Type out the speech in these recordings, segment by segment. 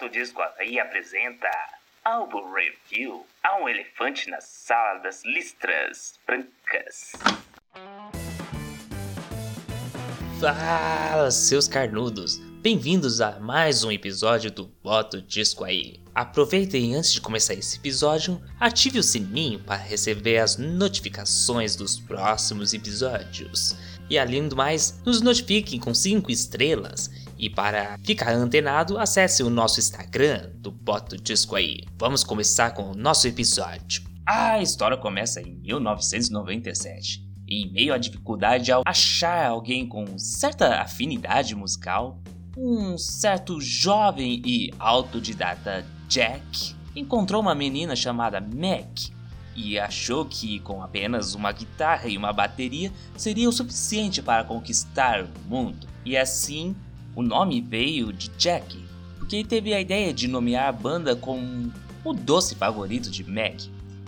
Bota o Disco aí apresenta Álbum Review Há um elefante na sala das listras brancas. Fala, seus carnudos! Bem-vindos a mais um episódio do Bota o Disco aí. Aproveitem antes de começar esse episódio, ative o sininho para receber as notificações dos próximos episódios. E além do mais, nos notifiquem com 5 estrelas e para ficar antenado, acesse o nosso Instagram do Bota Disco aí. Vamos começar com o nosso episódio. A história começa em 1997. Em meio à dificuldade ao achar alguém com certa afinidade musical, um certo jovem e autodidata Jack encontrou uma menina chamada Meg e achou que com apenas uma guitarra e uma bateria seria o suficiente para conquistar o mundo. E assim o nome veio de Jack, porque teve a ideia de nomear a banda com o doce favorito de Mac.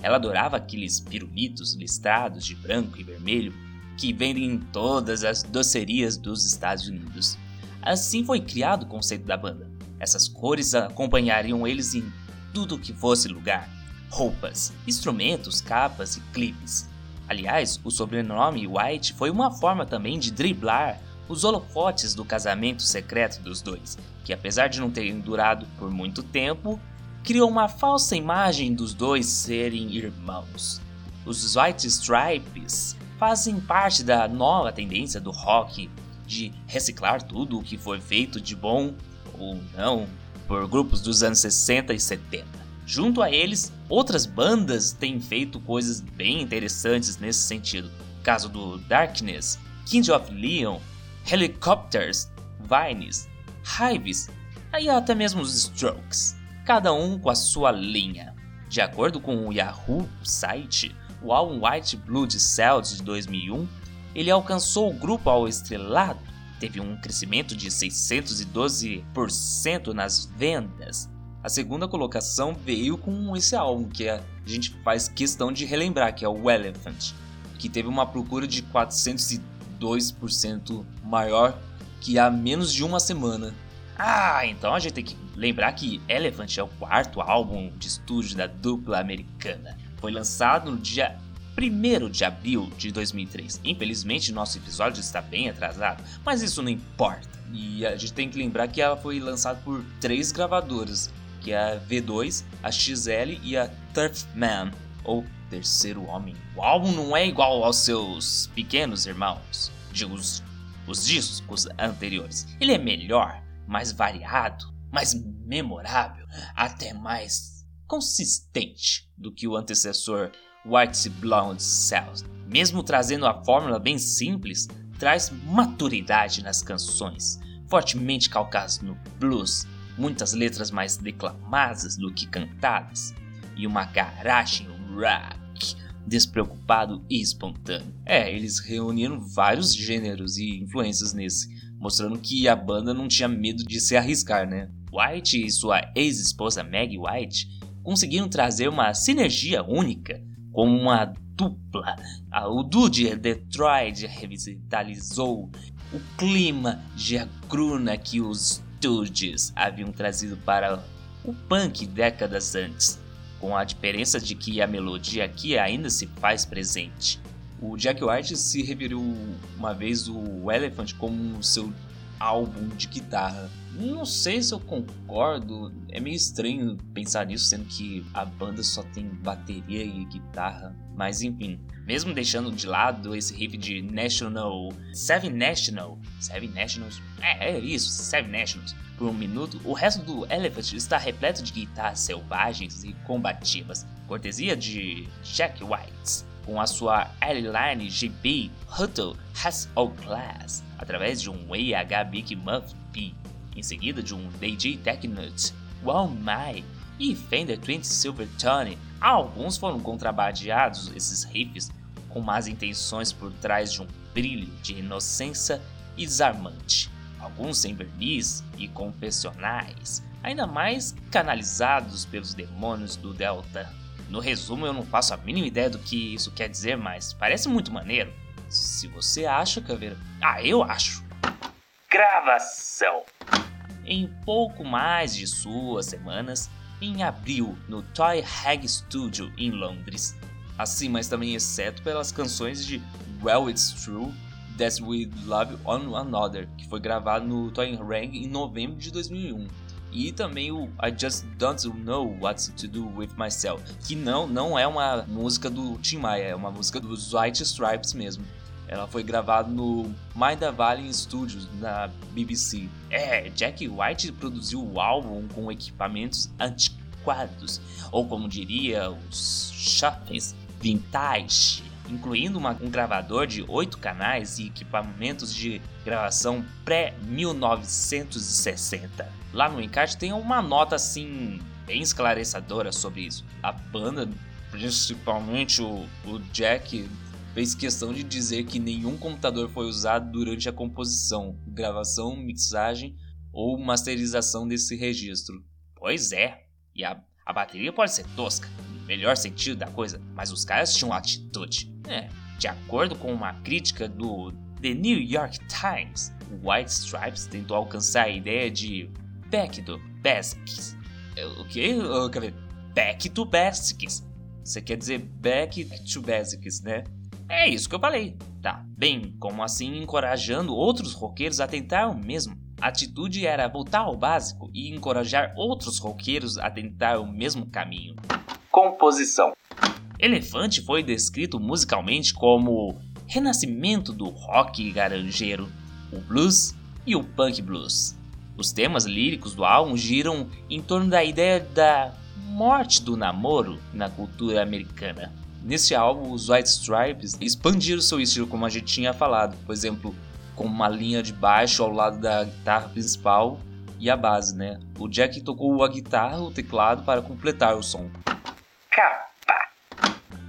Ela adorava aqueles pirulitos listrados de branco e vermelho que vendem em todas as docerias dos Estados Unidos. Assim foi criado o conceito da banda. Essas cores acompanhariam eles em tudo que fosse lugar: roupas, instrumentos, capas e clipes. Aliás, o sobrenome White foi uma forma também de driblar os holofotes do casamento secreto dos dois, que apesar de não terem durado por muito tempo, criou uma falsa imagem dos dois serem irmãos. Os White Stripes fazem parte da nova tendência do rock de reciclar tudo o que foi feito de bom ou não por grupos dos anos 60 e 70. Junto a eles, outras bandas têm feito coisas bem interessantes nesse sentido. Caso do Darkness, King of Leon Helicopters, Vines, Hives e até mesmo os Strokes, cada um com a sua linha. De acordo com o Yahoo site, o álbum White Blood Cells de 2001, ele alcançou o grupo ao estrelado, teve um crescimento de 612% nas vendas. A segunda colocação veio com esse álbum que a gente faz questão de relembrar, que é o Elephant, que teve uma procura de 410 2% maior que há menos de uma semana. Ah, então a gente tem que lembrar que Elephant é o quarto álbum de estúdio da dupla americana. Foi lançado no dia 1 de abril de 2003. Infelizmente, nosso episódio está bem atrasado, mas isso não importa. E a gente tem que lembrar que ela foi lançada por três gravadoras, que é a V2, a XL e a Turfman, ou Terceiro Homem. O álbum não é igual aos seus pequenos irmãos, de os, os discos anteriores. Ele é melhor, mais variado, mais memorável, até mais consistente do que o antecessor White Blonde Cells. Mesmo trazendo a fórmula bem simples, traz maturidade nas canções, fortemente calcadas no blues, muitas letras mais declamadas do que cantadas, e uma garagem rap despreocupado e espontâneo. É, eles reuniram vários gêneros e influências nesse, mostrando que a banda não tinha medo de se arriscar, né? White e sua ex-esposa Maggie White conseguiram trazer uma sinergia única, como uma dupla. O duo de Detroit revitalizou o clima de agruna que os Stooges haviam trazido para o punk décadas antes com a diferença de que a melodia aqui ainda se faz presente. O Jack White se referiu uma vez o Elephant como seu álbum de guitarra. Não sei se eu concordo, é meio estranho pensar nisso, sendo que a banda só tem bateria e guitarra, mas enfim. Mesmo deixando de lado esse riff de National. Seven National. Seven Nationals? É, é isso, Seven Nationals por um minuto, o resto do Elephant está repleto de guitarras selvagens e combativas, cortesia de Jack White, com a sua Airline GB Huddle Has All Class, através de um AH Big Muff P, em seguida de um DJ Technut Wow My e Fender Twin Silvertone. Alguns foram contrabandeados esses riffs com más intenções por trás de um brilho de inocência e desarmante alguns sem verniz e confessionais, ainda mais canalizados pelos demônios do Delta. No resumo, eu não faço a mínima ideia do que isso quer dizer, mas parece muito maneiro. Se você acha, Caveira. Ah, eu acho. Gravação. em pouco mais de suas semanas em abril no Toy Hag Studio em Londres. Assim, mas também exceto pelas canções de Well It's True, That We Love One Another, que foi gravado no Toy Hag em novembro de 2001. E também o I Just Don't Know What to Do With Myself, que não, não é uma música do Tim Maia, é uma música dos White Stripes mesmo. Ela foi gravada no Maida Valley Studios, na BBC. É, Jack White produziu o álbum com equipamentos antiquados, ou como diria os chapéus, vintage, incluindo uma, um gravador de 8 canais e equipamentos de gravação pré-1960. Lá no encarte tem uma nota assim bem esclarecedora sobre isso. A banda, principalmente o, o Jack, fez questão de dizer que nenhum computador foi usado durante a composição, gravação, mixagem ou masterização desse registro. Pois é, e a, a bateria pode ser tosca, no melhor sentido da coisa, mas os caras tinham atitude. É, de acordo com uma crítica do The New York Times, White Stripes tentou alcançar a ideia de Back to Basics. É, o que? Back to Basics. Você quer dizer Back to Basics, né? É isso que eu falei. Tá, bem, como assim encorajando outros roqueiros a tentar o mesmo. A atitude era voltar ao básico e encorajar outros roqueiros a tentar o mesmo caminho. Composição: Elefante foi descrito musicalmente como renascimento do rock garanjeiro, o blues e o punk blues. Os temas líricos do álbum giram em torno da ideia da morte do namoro na cultura americana. Nesse álbum, os White Stripes expandiram seu estilo, como a gente tinha falado, por exemplo, com uma linha de baixo ao lado da guitarra principal e a base, né? O Jack tocou a guitarra o teclado para completar o som. Capa.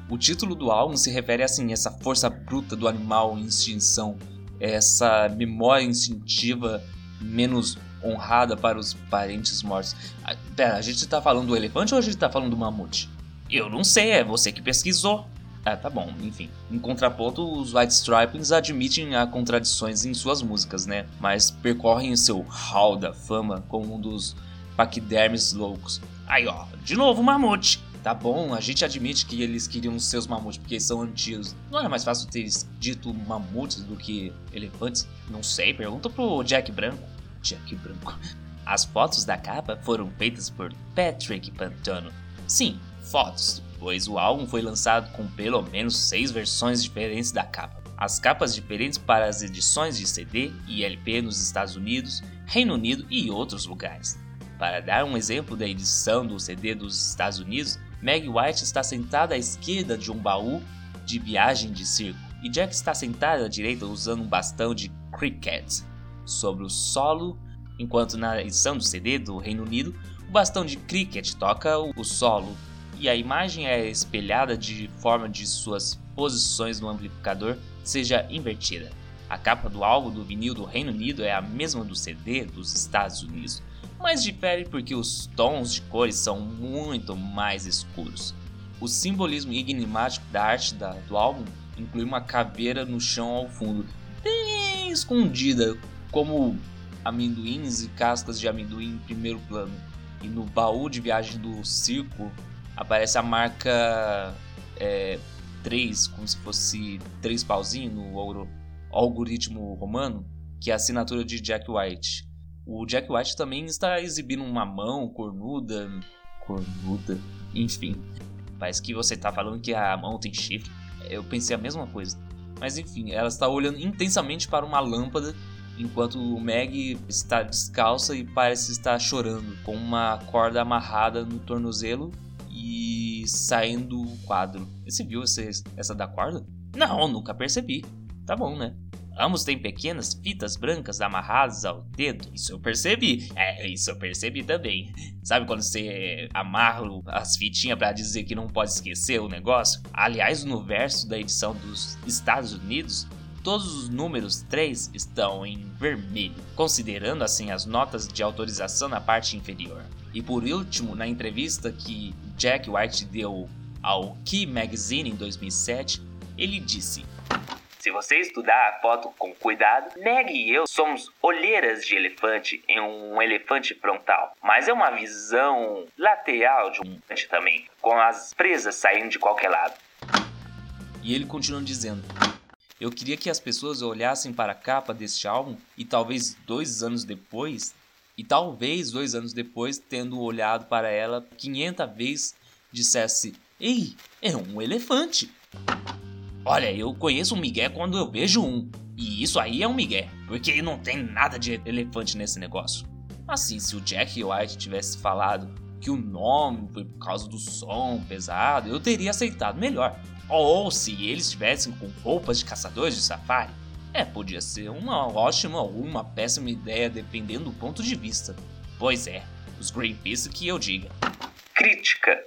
O título do álbum se refere assim essa força bruta do animal em extinção, essa memória instintiva menos honrada para os parentes mortos. Ah, pera, a gente tá falando do elefante ou a gente tá falando do mamute? Eu não sei, é você que pesquisou. Ah, tá bom, enfim. Em contraponto, os White Stripes admitem a contradições em suas músicas, né? Mas percorrem seu hall da fama como um dos paquidermes loucos. Aí ó, de novo mamute. Tá bom, a gente admite que eles queriam seus mamutes porque são antigos. Não era mais fácil ter dito mamutes do que elefantes? Não sei, pergunta pro Jack Branco. Jack Branco. As fotos da capa foram feitas por Patrick Pantano. Sim, fotos, pois o álbum foi lançado com pelo menos seis versões diferentes da capa. As capas diferentes para as edições de CD e LP nos Estados Unidos, Reino Unido e outros lugares. Para dar um exemplo da edição do CD dos Estados Unidos, Meg White está sentada à esquerda de um baú de viagem de circo e Jack está sentado à direita usando um bastão de cricket sobre o solo, enquanto na edição do CD do Reino Unido, o bastão de cricket toca o solo e a imagem é espelhada de forma de suas posições no amplificador seja invertida. A capa do álbum do vinil do Reino Unido é a mesma do CD dos Estados Unidos, mas difere porque os tons de cores são muito mais escuros. O simbolismo enigmático da arte da, do álbum inclui uma caveira no chão ao fundo, bem escondida, como amendoins e cascas de amendoim em primeiro plano. E no baú de viagem do circo aparece a marca é, 3, como se fosse três pauzinhos no algoritmo romano, que é a assinatura de Jack White. O Jack White também está exibindo uma mão cornuda. Cornuda? Enfim. Parece que você está falando que a mão tem chifre. Eu pensei a mesma coisa. Mas enfim, ela está olhando intensamente para uma lâmpada enquanto o Meg está descalça e parece estar chorando, com uma corda amarrada no tornozelo e saindo o quadro. Você viu essa, essa da corda? Não, nunca percebi. Tá bom, né? Ambos têm pequenas fitas brancas amarradas ao dedo. Isso eu percebi. É, isso eu percebi também. Sabe quando você amarra as fitinhas para dizer que não pode esquecer o negócio? Aliás, no verso da edição dos Estados Unidos, todos os números 3 estão em vermelho, considerando assim as notas de autorização na parte inferior. E por último, na entrevista que Jack White deu ao Key Magazine em 2007, ele disse: Se você estudar a foto com cuidado, Meg e eu somos olheiras de elefante em um elefante frontal, mas é uma visão lateral de um elefante também, com as presas saindo de qualquer lado. E ele continua dizendo: Eu queria que as pessoas olhassem para a capa deste álbum e talvez dois anos depois, e talvez dois anos depois, tendo olhado para ela 500 vezes, dissesse: Ei, é um elefante. Olha, eu conheço um migué quando eu vejo um. E isso aí é um migué, porque não tem nada de elefante nesse negócio. Assim, se o Jack White tivesse falado que o nome foi por causa do som pesado, eu teria aceitado melhor. Ou se eles estivessem com roupas de caçadores de safari. É, podia ser uma ótima ou uma péssima ideia dependendo do ponto de vista. Pois é, os Greenpeace que eu diga. Crítica.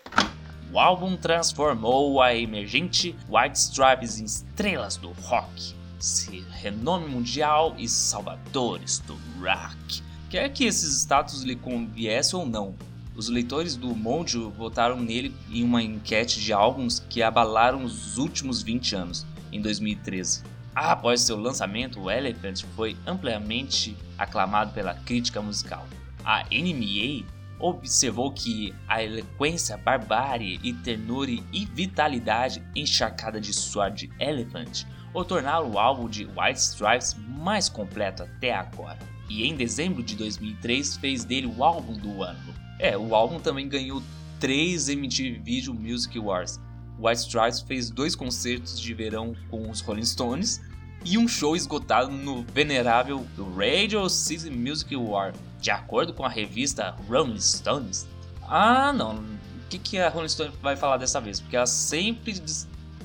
O álbum transformou a emergente White Stripes em estrelas do rock, se renome mundial e salvadores do rock. Quer que esses status lhe conviesse ou não, os leitores do Mojo votaram nele em uma enquete de álbuns que abalaram os últimos 20 anos, em 2013. Após seu lançamento, o Elephant foi amplamente aclamado pela crítica musical. A NMA observou que a eloquência, barbárie e ternura e vitalidade encharcada de suor de Elephant o tornaram o álbum de White Stripes mais completo até agora. E em dezembro de 2003 fez dele o álbum do ano. É, o álbum também ganhou 3 MTV Video Music Awards. White Stripes fez dois concertos de verão com os Rolling Stones e um show esgotado no venerável Radio City Music Award, de acordo com a revista Rolling Stones. Ah, não. O que, que a Rolling Stone vai falar dessa vez? Porque ela sempre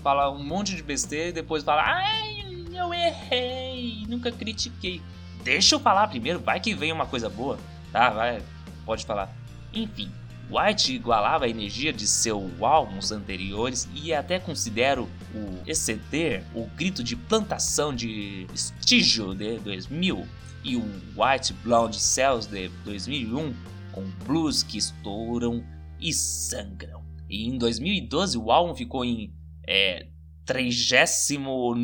fala um monte de besteira e depois fala: Ai, eu errei, nunca critiquei. Deixa eu falar primeiro, vai que vem uma coisa boa. Tá, vai, pode falar. Enfim, White igualava a energia de seus álbuns anteriores e até considero o exceder o grito de plantação de Estígio de 2000 e o White Blonde Cells de 2001 com blues que estouram e sangram. E em 2012 o álbum ficou em é, 39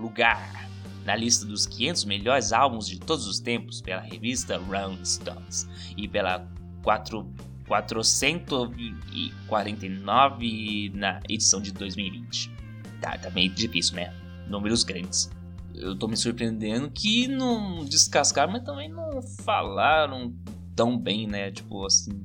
lugar na lista dos 500 melhores álbuns de todos os tempos pela revista Rolling Stones e pela 4, 449 na edição de 2020. Tá, tá meio difícil, né? Números grandes. Eu tô me surpreendendo que não descascaram, mas também não falaram tão bem, né? Tipo assim.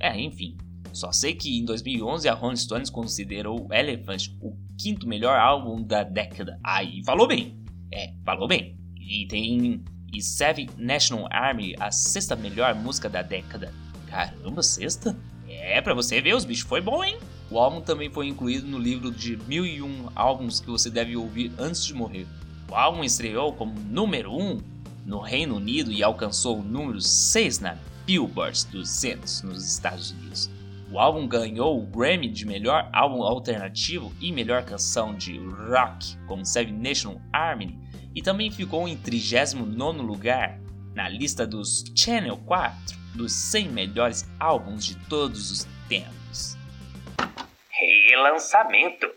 É, enfim. Só sei que em 2011 a Rolling Stones considerou Elephant o quinto melhor álbum da década. Aí falou bem. É, falou bem. E tem e Seven National Army a sexta melhor música da década. Caramba, sexta? É, pra você ver, os bichos foi bom, hein? O álbum também foi incluído no livro de 1001 álbuns que você deve ouvir antes de morrer. O álbum estreou como número 1 no Reino Unido e alcançou o número 6 na Billboard 200 nos Estados Unidos. O álbum ganhou o Grammy de melhor álbum alternativo e melhor canção de rock com Seven Nation Army e também ficou em 39 lugar na lista dos Channel 4 dos 100 melhores álbuns de todos os tempos. Relançamento.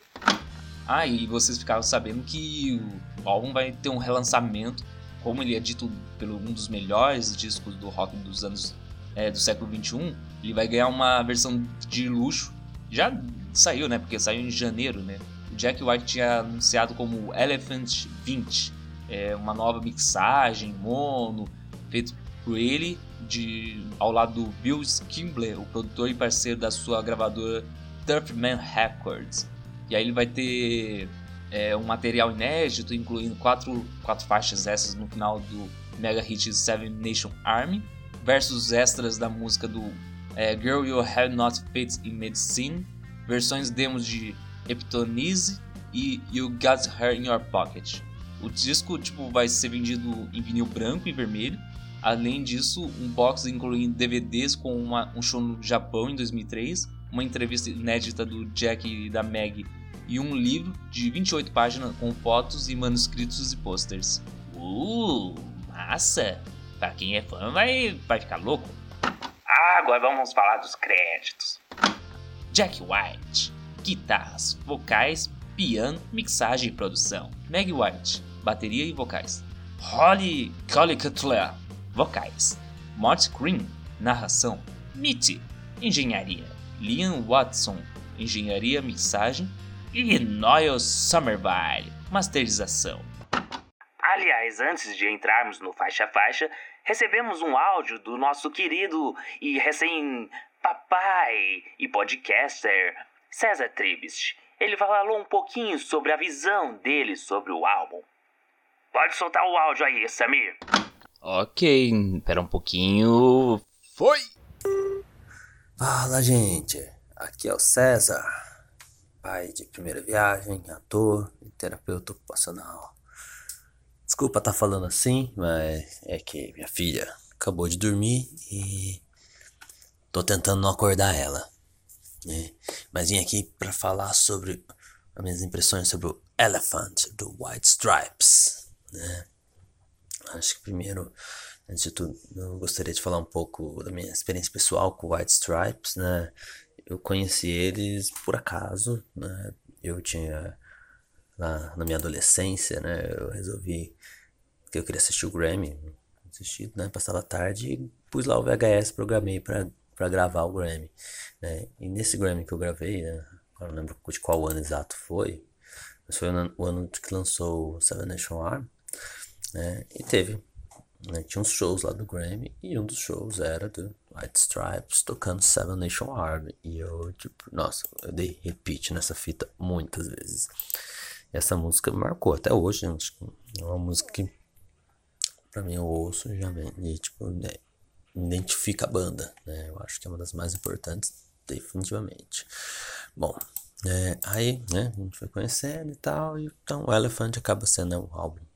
Ah, e vocês ficaram sabendo que o álbum vai ter um relançamento, como ele é dito pelo um dos melhores discos do rock dos anos é, do século 21, ele vai ganhar uma versão de luxo. Já saiu, né? Porque saiu em janeiro, né? O Jack White tinha anunciado como Elephant 20, é, uma nova mixagem mono, feito por ele, de, ao lado do Bill Skimble, o produtor e parceiro da sua gravadora Turfman Records. E aí ele vai ter é, um material inédito, incluindo quatro, quatro faixas essas no final do mega hit Seven Nation Army, versos extras da música do é, Girl You Have Not Fit in Medicine, versões demos de Eptonise e You Got Her in Your Pocket. O disco tipo, vai ser vendido em vinil branco e vermelho. Além disso, um box incluindo DVDs com uma, um show no Japão em 2003, uma entrevista inédita do Jack e da Meg e um livro de 28 páginas com fotos e manuscritos e posters. Uh, massa! Pra quem é fã vai, vai ficar louco. Ah, agora vamos falar dos créditos. Jack White, guitarras, vocais, piano, mixagem e produção. Meg White, bateria e vocais. Holly Cutler, vocais. Mort Green, narração. Mitty, engenharia. Liam Watson, engenharia, mixagem. E Noel Somerville, masterização. Aliás, antes de entrarmos no faixa faixa, recebemos um áudio do nosso querido e recém papai e podcaster César Tribist. Ele falou um pouquinho sobre a visão dele sobre o álbum. Pode soltar o áudio aí, Samir. Ok, espera um pouquinho. Foi! Fala, gente. Aqui é o César, pai de primeira viagem, ator e terapeuta ocupacional. Desculpa estar tá falando assim, mas é que minha filha acabou de dormir e tô tentando não acordar ela. Né? Mas vim aqui para falar sobre as minhas impressões sobre o Elephant do White Stripes. Né? Acho que primeiro, antes de tudo, eu gostaria de falar um pouco da minha experiência pessoal com White Stripes. Né? Eu conheci eles por acaso. Né? Eu tinha lá na minha adolescência, né? Eu resolvi que eu queria assistir o Grammy, assisti, né? Passava a tarde e pus lá o VHS, programei para para gravar o Grammy, né? E nesse Grammy que eu gravei, né? Eu não lembro de qual ano exato foi, mas foi o ano, que lançou Seven Nation Army, né? E teve, né? Tinha uns shows lá do Grammy e um dos shows era do White Stripes tocando Seven Nation Army e eu tipo, nossa, eu dei repeat nessa fita muitas vezes essa música me marcou até hoje. Né? É uma música que pra mim eu ouço já e tipo, né, identifica a banda, né? Eu acho que é uma das mais importantes, definitivamente. Bom, é, aí, né, a gente foi conhecendo e tal, e então o Elephant acaba sendo o álbum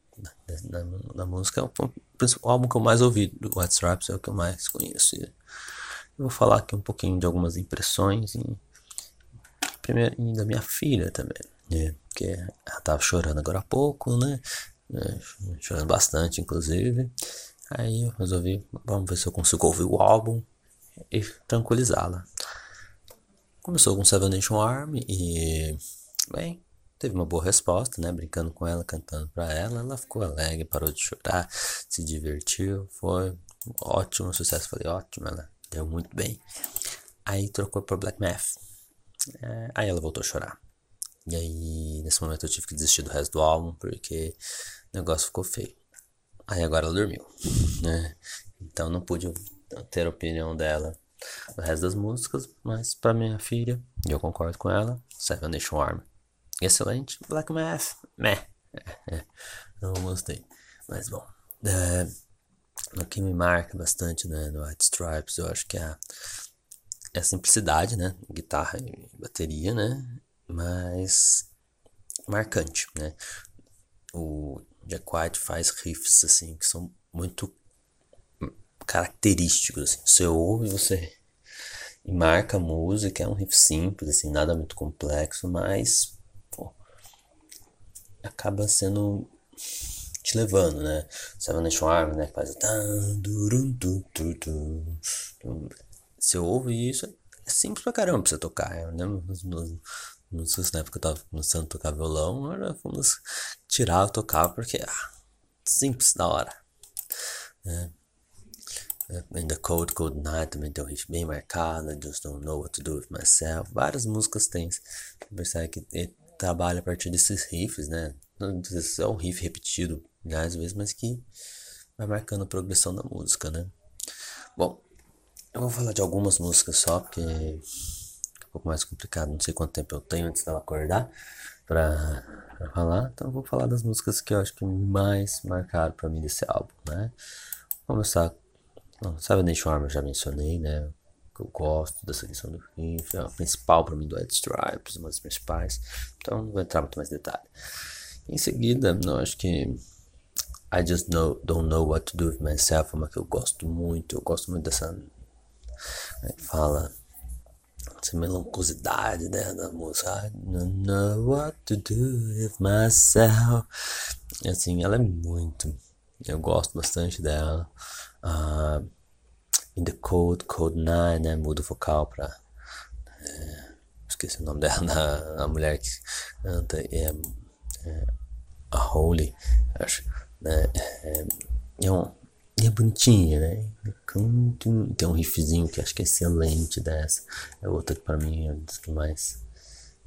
da, da, música, é o, álbum que eu mais ouvi do Stripes, é o que eu mais conheço. Eu vou falar aqui um pouquinho de algumas impressões e, primeiro, e da minha filha também. É, porque ela tava chorando agora há pouco, né? É, chorando bastante, inclusive. Aí eu resolvi, vamos ver se eu consigo ouvir o álbum e tranquilizá-la. Começou com Seven Nation Army e, bem, teve uma boa resposta, né? Brincando com ela, cantando pra ela. Ela ficou alegre, parou de chorar, se divertiu. Foi ótimo sucesso. Falei, ótimo, ela deu muito bem. Aí trocou pra Black Math. É, aí ela voltou a chorar. E aí, nesse momento eu tive que desistir do resto do álbum, porque o negócio ficou feio. Aí agora ela dormiu, né? Então não pude ter a opinião dela do resto das músicas, mas para minha filha, e eu concordo com ela, Seven Nation Army. Excelente. Black Math, meh. Não gostei. Mas bom, é, o que me marca bastante né, no White Stripes, eu acho que é a, é a simplicidade, né? Guitarra e bateria, né? mas marcante, né? O Jack White faz riffs assim que são muito característicos, assim. Você ouve, você marca a música, é um riff simples, assim, nada muito complexo, mas acaba sendo te levando, né? Nation Army, né? Que faz você ouve isso, é simples pra caramba pra você tocar. Eu lembro nos, músicas na época eu tava começando a tocar violão, era vamos tirar, tocar, porque ah, simples, da hora. É. In the Cold Cold Night também tem um riff bem marcado, I Just Don't Know What to Do With Myself. Várias músicas tem. Percebe que ele trabalha a partir desses riffs, né? É um riff repetido às vezes, mas que vai marcando a progressão da música, né? Bom, eu vou falar de algumas músicas só, porque um pouco mais complicado. Não sei quanto tempo eu tenho antes dela acordar pra, pra falar. Então eu vou falar das músicas que eu acho que mais marcaram pra mim desse álbum, né? Vou começar. Não, Seven Nation Army eu já mencionei, né? Eu gosto dessa questão do riff. É a principal pra mim do Ed Stripes, uma das principais. Então não vou entrar muito mais detalhe. Em seguida, eu acho que I Just know, Don't Know What to Do with Myself é uma que eu gosto muito. Eu gosto muito dessa. Né, fala essa melancosidade né, da música. I don't know what to do with myself. Assim, ela é muito. Eu gosto bastante dela. Uh, in the Cold, Cold Night, né? Muda o vocal pra. É, esqueci o nome dela, a, a mulher que canta, é, é a Holy, acho, né? É, é, um, é bonitinha, né? Tem um riffzinho que acho que é excelente dessa. É outra que pra mim é das que mais.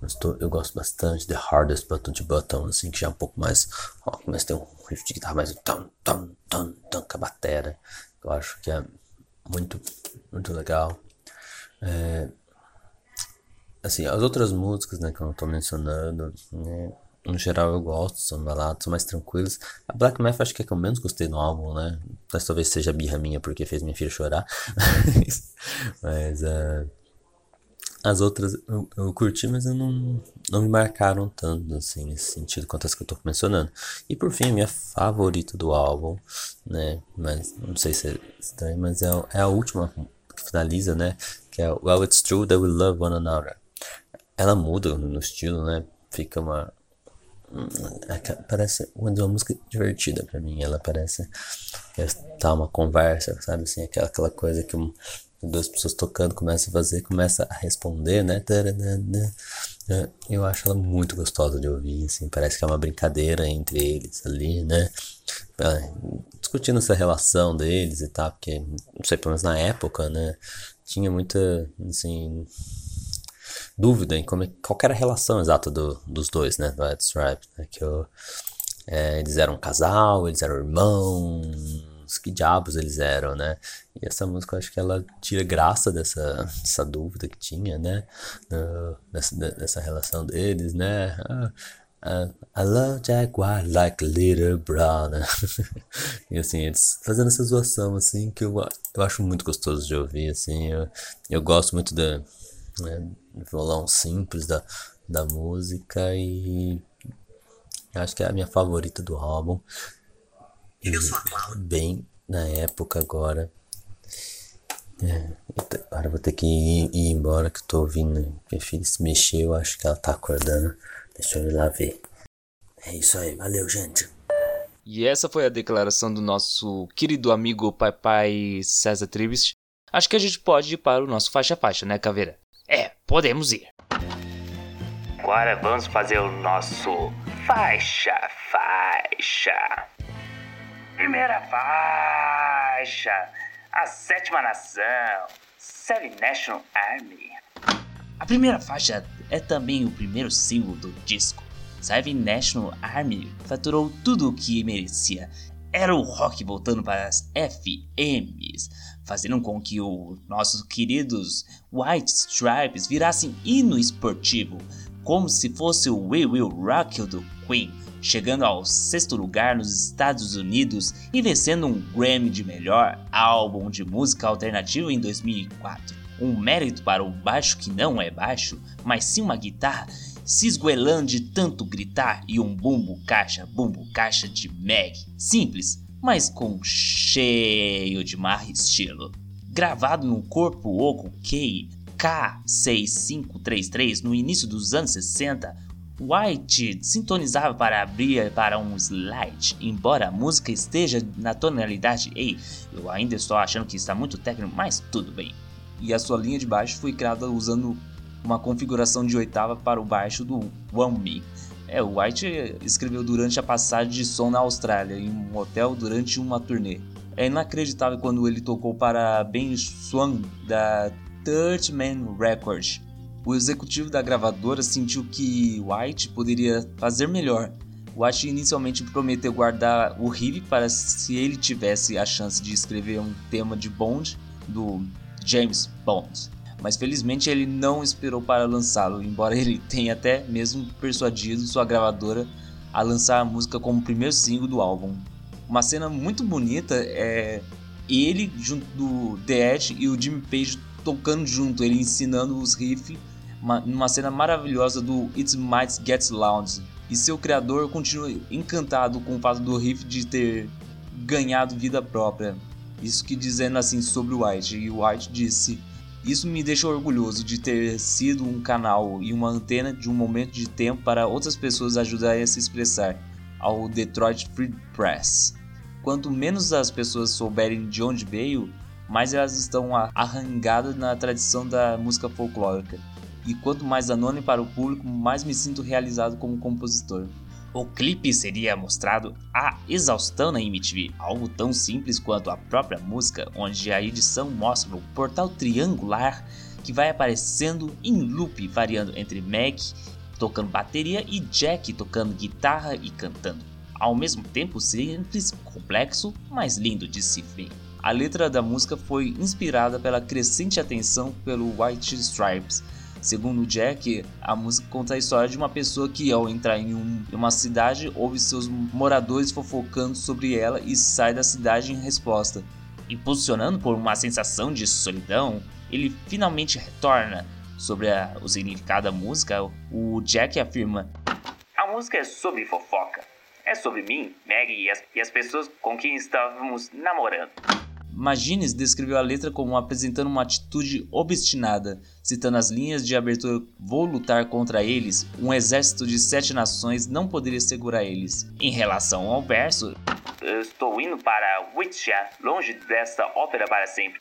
Eu, eu gosto bastante. The Hardest Button to Button, assim, que já é um pouco mais. Ó, mas tem um riff de guitarra mais. Tum, tum, tum, tum, com a batera. Eu acho que é muito, muito legal. É, assim, as outras músicas, né, que eu não tô mencionando, né, no geral eu gosto, são baladas, são mais tranquilas. A Black Math acho que é que eu menos gostei no álbum, né, mas talvez seja birra minha porque fez minha filha chorar, mas, uh, as outras eu, eu, curti, mas eu não, não me marcaram tanto, assim, nesse sentido, quanto as que eu tô mencionando. E por fim, a minha favorita do álbum, né, mas não sei se é estranho, mas é, é a última que finaliza, né, que é Well, It's True That We Love One Another ela muda no estilo, né? Fica uma. É parece uma música divertida pra mim. Ela parece tá uma conversa, sabe? Assim, aquela, aquela coisa que duas pessoas tocando começa a fazer, começa a responder, né? Eu acho ela muito gostosa de ouvir, assim, parece que é uma brincadeira entre eles ali, né? Discutindo essa relação deles e tal, porque, não sei, pelo menos na época, né? Tinha muita, assim, dúvida em como, é, qual era a relação exata do, dos dois, né? Do Ed Stripe, né? Que eu, é, eles eram um casal, eles eram irmãos, que diabos eles eram, né? E essa música eu acho que ela tira graça dessa, dessa dúvida que tinha, né? Uh, dessa, relação deles, né? Uh, I love Jaguar like a little brother. e assim, eles fazendo essa zoação, assim, que eu, eu acho muito gostoso de ouvir, assim. Eu, eu gosto muito da, né, violão simples da, da música e acho que é a minha favorita do álbum. E bem na época agora. É, agora vou ter que ir, ir, embora que eu tô ouvindo. Minha filha se mexeu, acho que ela tá acordando. Deixa eu ir lá ver. É isso aí, valeu, gente. E essa foi a declaração do nosso querido amigo Pai Pai César Tribes. Acho que a gente pode ir para o nosso faixa-faixa, né, Caveira? É, podemos ir. Agora vamos fazer o nosso faixa faixa. Primeira faixa, a sétima nação, Seven National Army. A primeira faixa é também o primeiro single do disco. Seven National Army faturou tudo o que merecia. Era o rock voltando para as FMs, fazendo com que os nossos queridos White Stripes virassem hino esportivo, como se fosse o We Will Rock You do Queen, chegando ao sexto lugar nos Estados Unidos e vencendo um Grammy de melhor álbum de música alternativa em 2004. Um mérito para o baixo que não é baixo, mas sim uma guitarra se de tanto gritar e um bumbo caixa, bumbo caixa de Meg. Simples, mas com cheio de mar estilo. Gravado no corpo oco Key K6533 no início dos anos 60, White sintonizava para abrir para um slide, embora a música esteja na tonalidade Ei, eu ainda estou achando que está muito técnico, mas tudo bem. E a sua linha de baixo foi criada usando uma configuração de oitava para o baixo do One Me, é, o White escreveu durante a passagem de som na Austrália, em um hotel durante uma turnê. É inacreditável quando ele tocou para Ben Swan da Third Man Records. O executivo da gravadora sentiu que White poderia fazer melhor. White inicialmente prometeu guardar o riff para se ele tivesse a chance de escrever um tema de Bond do James Bond mas felizmente ele não esperou para lançá-lo, embora ele tenha até mesmo persuadido sua gravadora a lançar a música como primeiro single do álbum. Uma cena muito bonita é ele junto do The Edge e o Jimmy Page tocando junto, ele ensinando os riffs, uma, uma cena maravilhosa do It Might Get Loud. E seu criador continua encantado com o fato do riff de ter ganhado vida própria. Isso que dizendo assim sobre o White. E o White disse: isso me deixa orgulhoso de ter sido um canal e uma antena de um momento de tempo para outras pessoas ajudarem a se expressar, ao Detroit Free Press. Quanto menos as pessoas souberem de onde veio, mais elas estão arrangadas na tradição da música folclórica. E quanto mais anônimo para o público, mais me sinto realizado como compositor. O clipe seria mostrado a exaustão na MTV, algo tão simples quanto a própria música, onde a edição mostra o portal triangular que vai aparecendo em loop, variando entre Meg tocando bateria e Jack tocando guitarra e cantando. Ao mesmo tempo simples, complexo, mas lindo de se ver. A letra da música foi inspirada pela crescente atenção pelo White Stripes. Segundo Jack, a música conta a história de uma pessoa que, ao entrar em, um, uma cidade, ouve seus moradores fofocando sobre ela e sai da cidade em resposta. Impulsionando por uma sensação de solidão, ele finalmente retorna. Sobre a, o significado da música, o Jack afirma: A música é sobre fofoca. É sobre mim, Maggie e as, e as pessoas com quem estávamos namorando. Magines descreveu a letra como apresentando uma atitude obstinada, citando as linhas de abertura: Vou lutar contra eles, um exército de sete nações não poderia segurar eles. Em relação ao verso, Estou indo para Whitshire, longe desta ópera para sempre.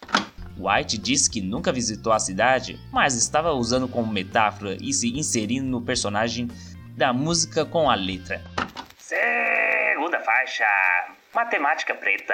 White disse que nunca visitou a cidade, mas estava usando como metáfora e se inserindo no personagem da música com a letra. Segunda faixa, matemática preta,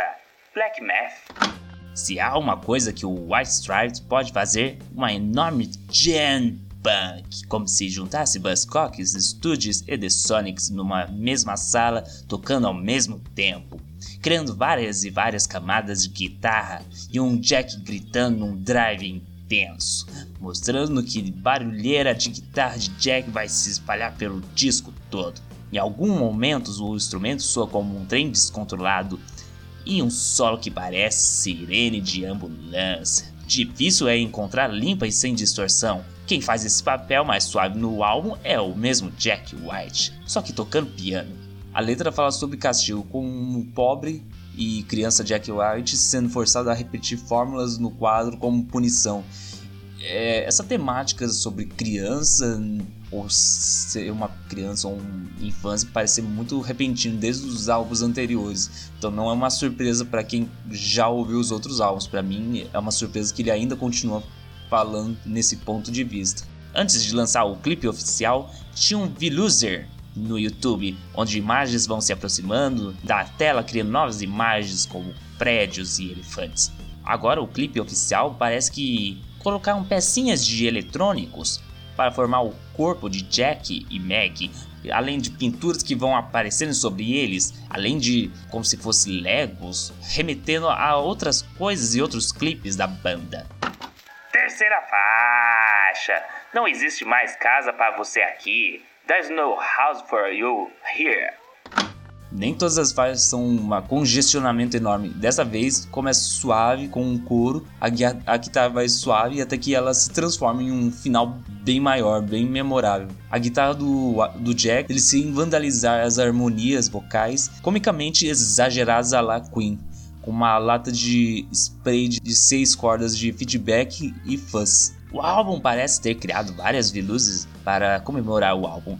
black math. Se há uma coisa que o White Stripes pode fazer, uma enorme jam punk, como se juntasse Buzzcocks, Studios e The Sonics numa mesma sala, tocando ao mesmo tempo, criando várias e várias camadas de guitarra e um Jack gritando num drive intenso, mostrando que barulheira de guitarra de Jack vai se espalhar pelo disco todo. Em alguns momentos o instrumento soa como um trem descontrolado e um solo que parece sirene de ambulância. Difícil é encontrar limpa e sem distorção. Quem faz esse papel mais suave no álbum é o mesmo Jack White, só que tocando piano. A letra fala sobre castigo com um pobre e criança Jack White sendo forçado a repetir fórmulas no quadro como punição. É, essa temática sobre criança ou ser uma criança ou uma infância parece ser muito repentino desde os álbuns anteriores. Então não é uma surpresa para quem já ouviu os outros álbuns. Para mim é uma surpresa que ele ainda continua falando nesse ponto de vista. Antes de lançar o clipe oficial, tinha um V-Loser no YouTube, onde imagens vão se aproximando da tela, criando novas imagens como prédios e elefantes. Agora o clipe oficial parece que colocaram pecinhas de eletrônicos para formar o corpo de Jack e Meg, além de pinturas que vão aparecendo sobre eles, além de como se fossem legos, remetendo a outras coisas e outros clipes da banda. Terceira faixa. Não existe mais casa para você aqui. There's no house for you here. Nem todas as faixas são um congestionamento enorme. Dessa vez começa suave com um coro, a, guitarra vai suave até que ela se transforma em um final bem maior, bem memorável. A guitarra do, do Jack ele se vandalizar as harmonias vocais comicamente exageradas a la Queen, com uma lata de spray de seis cordas de feedback e fuzz. O álbum parece ter criado várias veluzes para comemorar o álbum.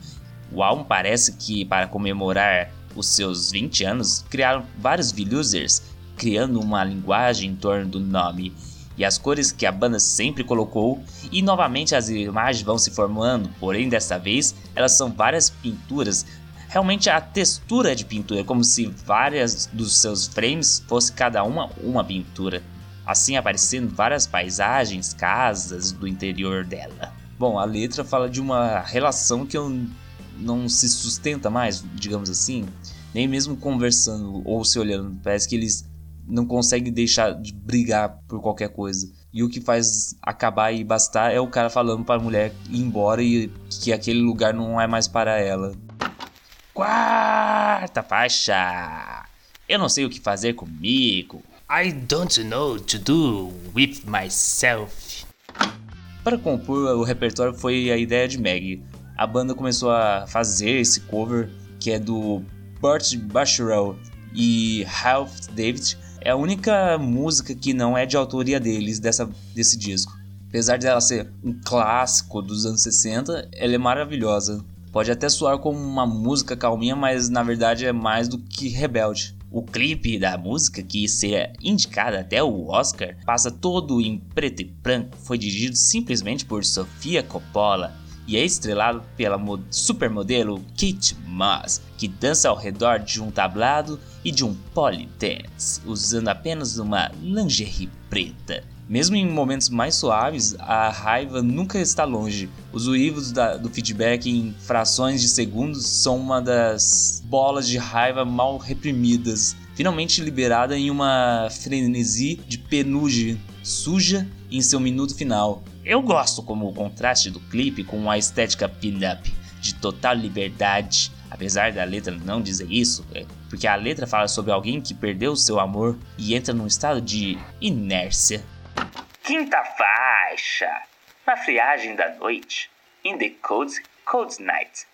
O álbum parece que para comemorar os seus 20 anos, criaram vários V-Losers, criando uma linguagem em torno do nome e as cores que a banda sempre colocou, e novamente as imagens vão se formando, porém desta vez elas são várias pinturas. Realmente a textura de pintura, como se várias dos seus frames fosse cada uma uma pintura, assim aparecendo várias paisagens, casas do interior dela. Bom, a letra fala de uma relação que eu não se sustenta mais, digamos assim, nem mesmo conversando ou se olhando. Parece que eles não conseguem deixar de brigar por qualquer coisa. E o que faz acabar e bastar é o cara falando para a mulher ir embora e que aquele lugar não é mais para ela. Quarta faixa. Eu não sei o que fazer comigo. I don't know to do with myself. Para compor o repertório foi a ideia de Maggie a banda começou a fazer esse cover que é do Burt Bacharach e Ralph David. É a única música que não é de autoria deles dessa, desse disco. Apesar dela ser um clássico dos anos 60, ela é maravilhosa. Pode até soar como uma música calminha, mas na verdade é mais do que rebelde. O clipe da música, que ser indicada até o Oscar, passa todo em preto e branco, foi dirigido simplesmente por Sofia Coppola e é estrelado pela supermodelo Kate Moss, que dança ao redor de um tablado e de um polydance, usando apenas uma lingerie preta. Mesmo em momentos mais suaves, a raiva nunca está longe. Os uivos do feedback em frações de segundos são uma das bolas de raiva mal reprimidas, finalmente liberada em uma frenesi de penugem suja em seu minuto final. Eu gosto como o contraste do clipe com a estética pin-up, de total liberdade, apesar da letra não dizer isso, é porque a letra fala sobre alguém que perdeu seu amor e entra num estado de inércia. Quinta faixa. Na friagem da noite. In the cold, cold night.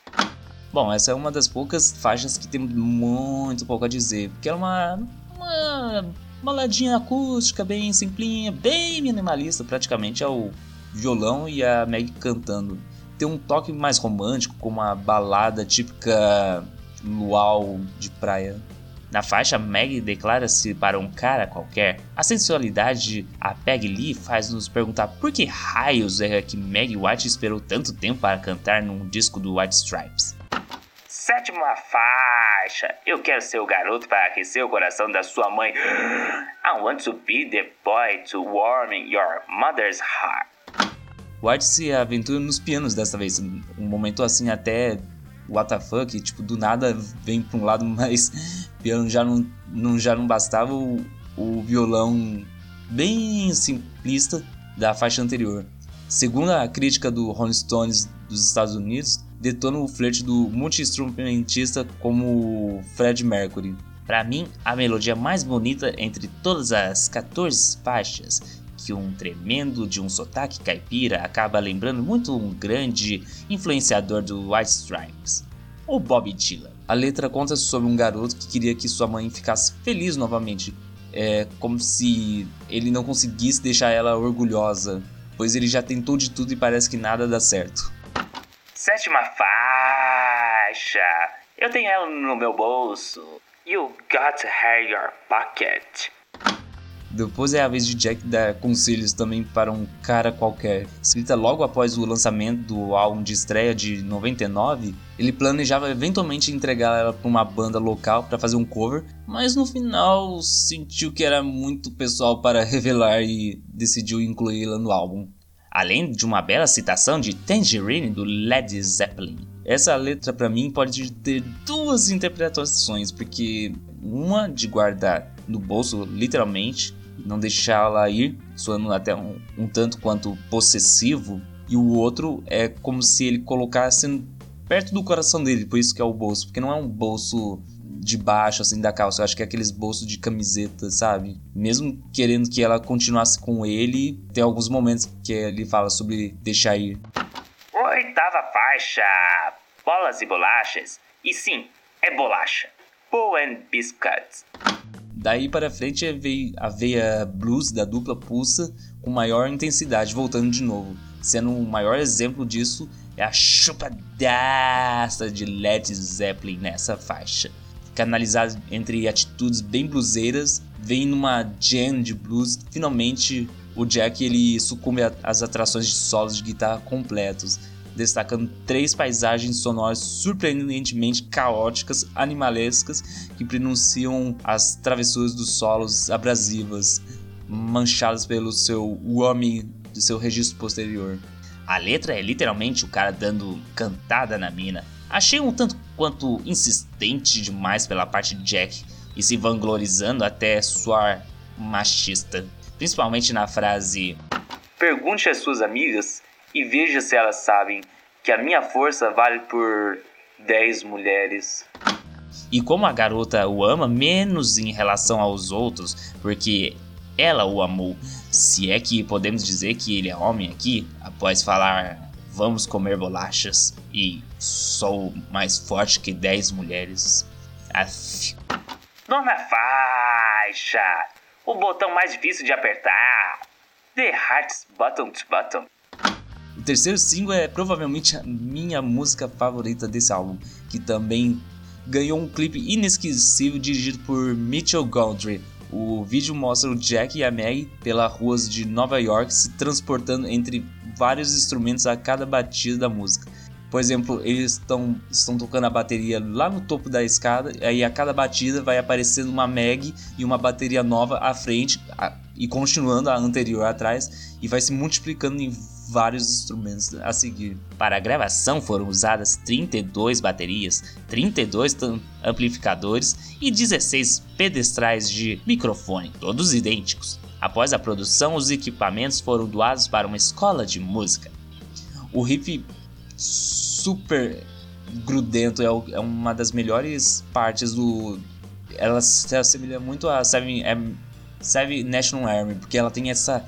Bom, essa é uma das poucas faixas que tem muito pouco a dizer, porque é uma, uma baladinha acústica, bem simplinha, bem minimalista, praticamente é o violão e a Meg cantando. Tem um toque mais romântico, como uma balada típica luau de praia. Na faixa, Meg declara-se para um cara qualquer. A sensualidade de a Peg Lee faz nos perguntar por que raios é que Meg White esperou tanto tempo para cantar num disco do White Stripes. Sétima faixa. Eu quero ser o garoto para aquecer o coração da sua mãe. I want to be the boy to warm your mother's heart. White se aventura nos pianos dessa vez. Um momento assim até what the tipo, do nada vem pra um lado mais piano já não, não, já não bastava o, o violão bem simplista da faixa anterior. Segundo a crítica do Rolling Stones dos Estados Unidos, detona o flerte do multi-instrumentista como Fred Mercury. Para mim, a melodia mais bonita entre todas as 14 faixas, que um tremendo de um sotaque caipira acaba lembrando muito um grande influenciador do White Stripes, o Bob Dylan. A letra conta sobre um garoto que queria que sua mãe ficasse feliz novamente. É como se ele não conseguisse deixar ela orgulhosa, pois ele já tentou de tudo e parece que nada dá certo. Sétima faixa. Eu tenho ela no meu bolso. You got her your pocket. Depois é a vez de Jack dar conselhos também para um cara qualquer. Escrita logo após o lançamento do álbum de estreia de 99, ele planejava eventualmente entregar ela para uma banda local para fazer um cover, mas no final sentiu que era muito pessoal para revelar e decidiu incluí-la no álbum. Além de uma bela citação de Tangerine do Led Zeppelin. Essa letra para mim pode ter duas interpretações, porque uma de guardar no bolso literalmente não deixá-la ir, soando até um, um tanto quanto possessivo, e o outro é como se ele colocasse perto do coração dele, por isso que é o bolso, porque não é um bolso de baixo assim da calça, eu acho que é aqueles bolsos de camiseta, sabe? Mesmo querendo que ela continuasse com ele, tem alguns momentos que ele fala sobre deixar ir. Oitava faixa, bolas e bolachas. E sim, é bolacha. Bow and biscuits. Daí para frente veio a veia blues da dupla pulsa com maior intensidade, voltando de novo. Sendo o maior exemplo disso é a chupadaça de Led Zeppelin nessa faixa. Canalizado entre atitudes bem bluseiras, vem numa jam de blues. Finalmente, o Jack ele sucumbe às atrações de solos de guitarra completos destacando três paisagens sonoras surpreendentemente caóticas, animalescas, que pronunciam as travessuras dos solos abrasivas, manchadas pelo seu homem do seu registro posterior. A letra é literalmente o cara dando cantada na mina. Achei um tanto quanto insistente demais pela parte de Jack e se vanglorizando até soar machista, principalmente na frase Pergunte às suas amigas e veja se elas sabem que a minha força vale por 10 mulheres. E como a garota o ama menos em relação aos outros, porque ela o amou, se é que podemos dizer que ele é homem aqui, após falar vamos comer bolachas e sou mais forte que 10 mulheres. Aff. Nona faixa! O botão mais difícil de apertar. The Hearts Button to Button terceiro single é provavelmente a minha música favorita desse álbum, que também ganhou um clipe inesquecível dirigido por Mitchell Gondry. O vídeo mostra o Jack e a Maggie pelas ruas de Nova York se transportando entre vários instrumentos a cada batida da música. Por exemplo, eles estão, estão tocando a bateria lá no topo da escada, aí a cada batida vai aparecendo uma Mag e uma bateria nova à frente a, e continuando a anterior atrás e vai se multiplicando em vários instrumentos a seguir. Para a gravação foram usadas 32 baterias, 32 amplificadores e 16 pedestrais de microfone, todos idênticos. Após a produção, os equipamentos foram doados para uma escola de música. O riff super grudento, é, é uma das melhores partes do. Ela se assemelha muito a Seven, é, Seven National Army, porque ela tem essa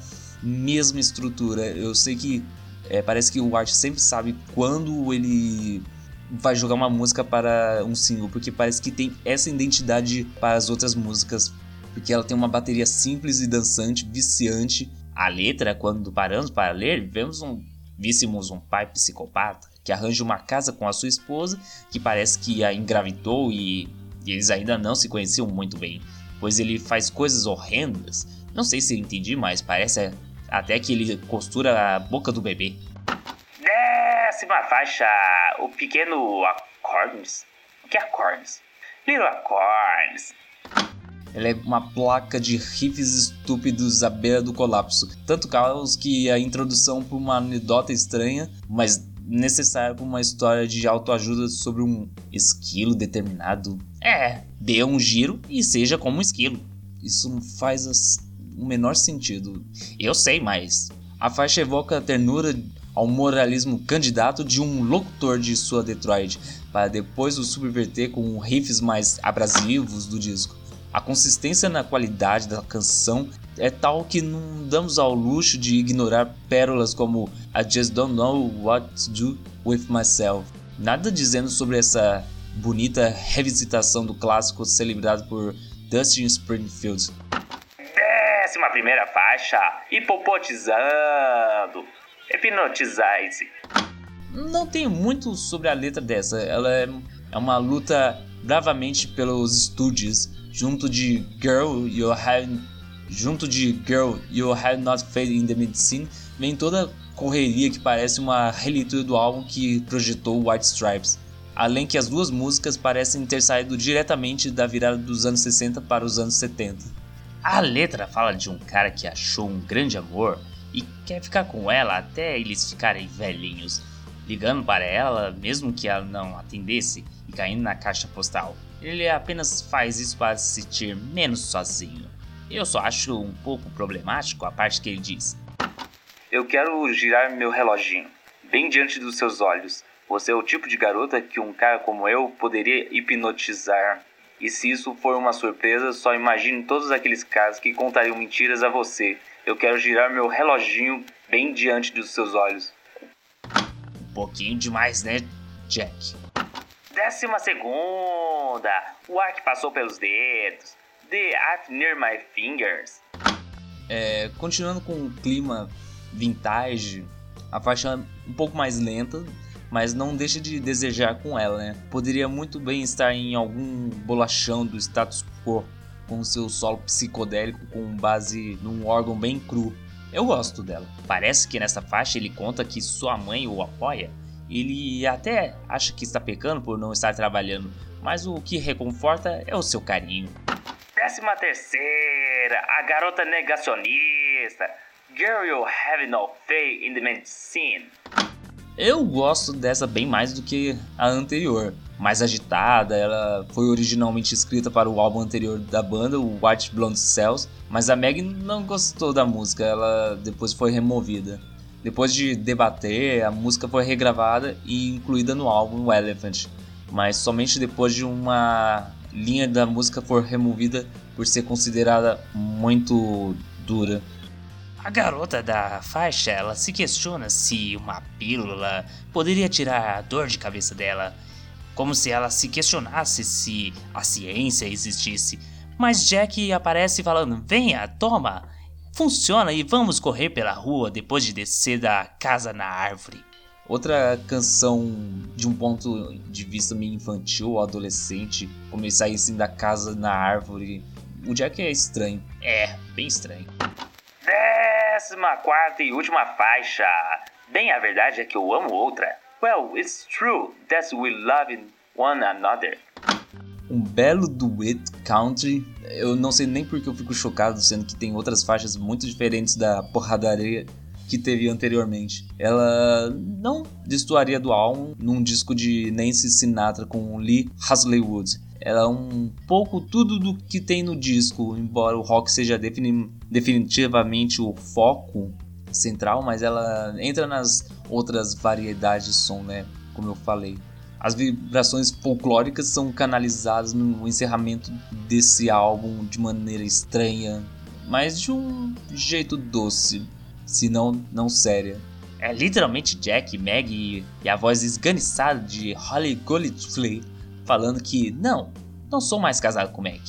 mesma estrutura. Eu sei que é, parece que o Art sempre sabe quando ele vai jogar uma música para um single, porque parece que tem essa identidade para as outras músicas, porque ela tem uma bateria simples e dançante, viciante. A letra, quando paramos para ler, vemos um víssemos um pai psicopata que arranja uma casa com a sua esposa, que parece que a engravidou e, eles ainda não se conheciam muito bem, pois ele faz coisas horrendas. Não sei se entendi, mas parece até que ele costura a boca do bebê. Décima faixa, o pequeno Acorns. O que é Acorns? Little Acorns. Ela é uma placa de riffs estúpidos à beira do colapso. Tanto caos que a introdução por uma anedota estranha, mas necessária para uma história de autoajuda sobre um esquilo determinado. É, dê um giro e seja como um esquilo. Isso não faz as, o menor sentido. Eu sei, mas a faixa evoca a ternura ao moralismo candidato de um locutor de sua Detroit, para depois o subverter com riffs mais abrasivos do disco. A consistência na qualidade da canção é tal que não damos ao luxo de ignorar pérolas como I just don't know what to do with myself. Nada dizendo sobre essa bonita revisitação do clássico celebrado por Dustin Springfield. Décima primeira faixa, hipopotizando, hipnotize. Não tem muito sobre a letra dessa, ela é, é uma luta bravamente pelos estúdios junto de Girl You Have junto de Girl You Have Not Faith in the Medicine vem toda correria que parece uma releitura do álbum que projetou White Stripes. Além que as duas músicas parecem ter saído diretamente da virada dos anos 60 para os anos 70. A letra fala de um cara que achou um grande amor e quer ficar com ela até eles ficarem velhinhos, ligando para ela mesmo que ela não atendesse e caindo na caixa postal. Ele apenas faz isso para se sentir menos sozinho. Eu só acho um pouco problemático a parte que ele diz. Eu quero girar meu reloginho, bem diante dos seus olhos. Você é o tipo de garota que um cara como eu poderia hipnotizar. E se isso for uma surpresa, só imagine todos aqueles caras que contariam mentiras a você. Eu quero girar meu reloginho bem diante dos seus olhos. Um pouquinho demais, né, Jack? Décima segunda. O ar que passou pelos dedos. The Art Near My Fingers. É, continuando com o clima vintage, a faixa é um pouco mais lenta, mas não deixa de desejar com ela, né? Poderia muito bem estar em algum bolachão do status quo, com seu solo psicodélico com base num órgão bem cru. Eu gosto dela. Parece que nessa faixa ele conta que sua mãe o apoia ele até acha que está pecando por não estar trabalhando, mas o que reconforta é o seu carinho. Décima terceira, a garota negacionista. Girl, you have no faith in the medicine. Eu gosto dessa bem mais do que a anterior. Mais agitada, ela foi originalmente escrita para o álbum anterior da banda, o White Blonde Cells, mas a Meg não gostou da música, ela depois foi removida. Depois de debater, a música foi regravada e incluída no álbum Elephant, mas somente depois de uma linha da música for removida por ser considerada muito dura. A garota da faixa, ela se questiona se uma pílula poderia tirar a dor de cabeça dela, como se ela se questionasse se a ciência existisse. Mas Jack aparece falando: "Venha, toma". Funciona e vamos correr pela rua depois de descer da casa na árvore. Outra canção de um ponto de vista meio infantil ou adolescente, como ele saísse da casa na árvore. O Jack é estranho. É, bem estranho. Décima quarta e última faixa. Bem, a verdade é que eu amo outra. Well, it's true that we love one another. Um belo duet country. Eu não sei nem porque eu fico chocado, sendo que tem outras faixas muito diferentes da porradaria que teve anteriormente. Ela não destoaria do álbum num disco de Nancy Sinatra com Lee Hasleywood. Ela é um pouco tudo do que tem no disco, embora o rock seja defini definitivamente o foco central, mas ela entra nas outras variedades de som, né? Como eu falei. As vibrações folclóricas são canalizadas no encerramento desse álbum de maneira estranha, mas de um jeito doce, se não, não séria. É literalmente Jack, Maggie e a voz esganiçada de Holly Golightly falando que não, não sou mais casado com Meg.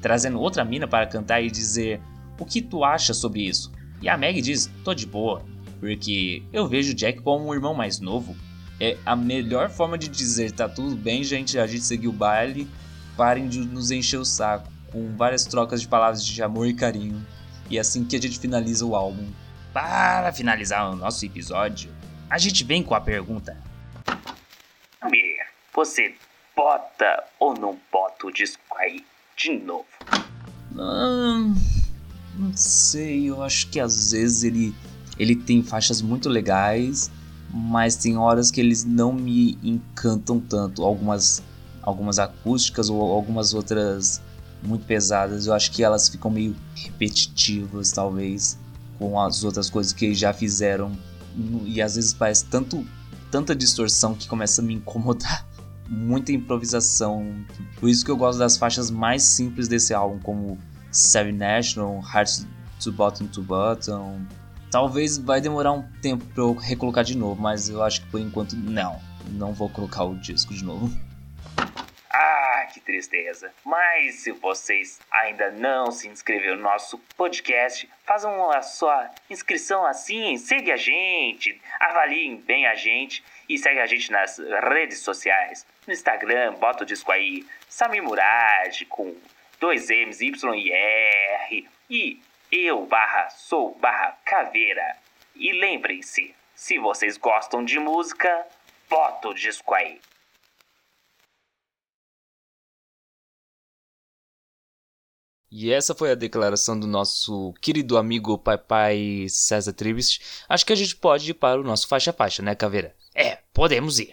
Trazendo outra mina para cantar e dizer o que tu acha sobre isso. E a Meg diz: tô de boa, porque eu vejo Jack como um irmão mais novo. É a melhor forma de dizer: tá tudo bem, gente, a gente seguiu o baile, parem de nos encher o saco, com várias trocas de palavras de amor e carinho. E é assim que a gente finaliza o álbum. Para finalizar o nosso episódio, a gente vem com a pergunta: Amir, você bota ou não bota o disco aí de novo? Hum, não sei, eu acho que às vezes ele, ele tem faixas muito legais, mas tem horas que eles não me encantam tanto. Algumas, algumas acústicas ou algumas outras muito pesadas, eu acho que elas ficam meio repetitivas, talvez, com as outras coisas que já fizeram. E às vezes parece tanto, tanta distorção que começa a me incomodar. Muita improvisação. Por isso que eu gosto das faixas mais simples desse álbum, como Seven National, Hearts to Bottom to Bottom. Talvez vai demorar um tempo para eu recolocar de novo, mas eu acho que por enquanto não. Não vou colocar o disco de novo. Ah, que tristeza. Mas se vocês ainda não se inscreveram no nosso podcast, façam a sua inscrição assim, segue a gente, avaliem bem a gente e segue a gente nas redes sociais. No Instagram, bota o disco aí, Samir Murad com dois M's, Y e R. E eu barra sou barra caveira. E lembrem-se, se vocês gostam de música, bota o disco aí. E essa foi a declaração do nosso querido amigo Pai Pai César Tribist. Acho que a gente pode ir para o nosso faixa-faixa, né, Caveira? É, podemos ir.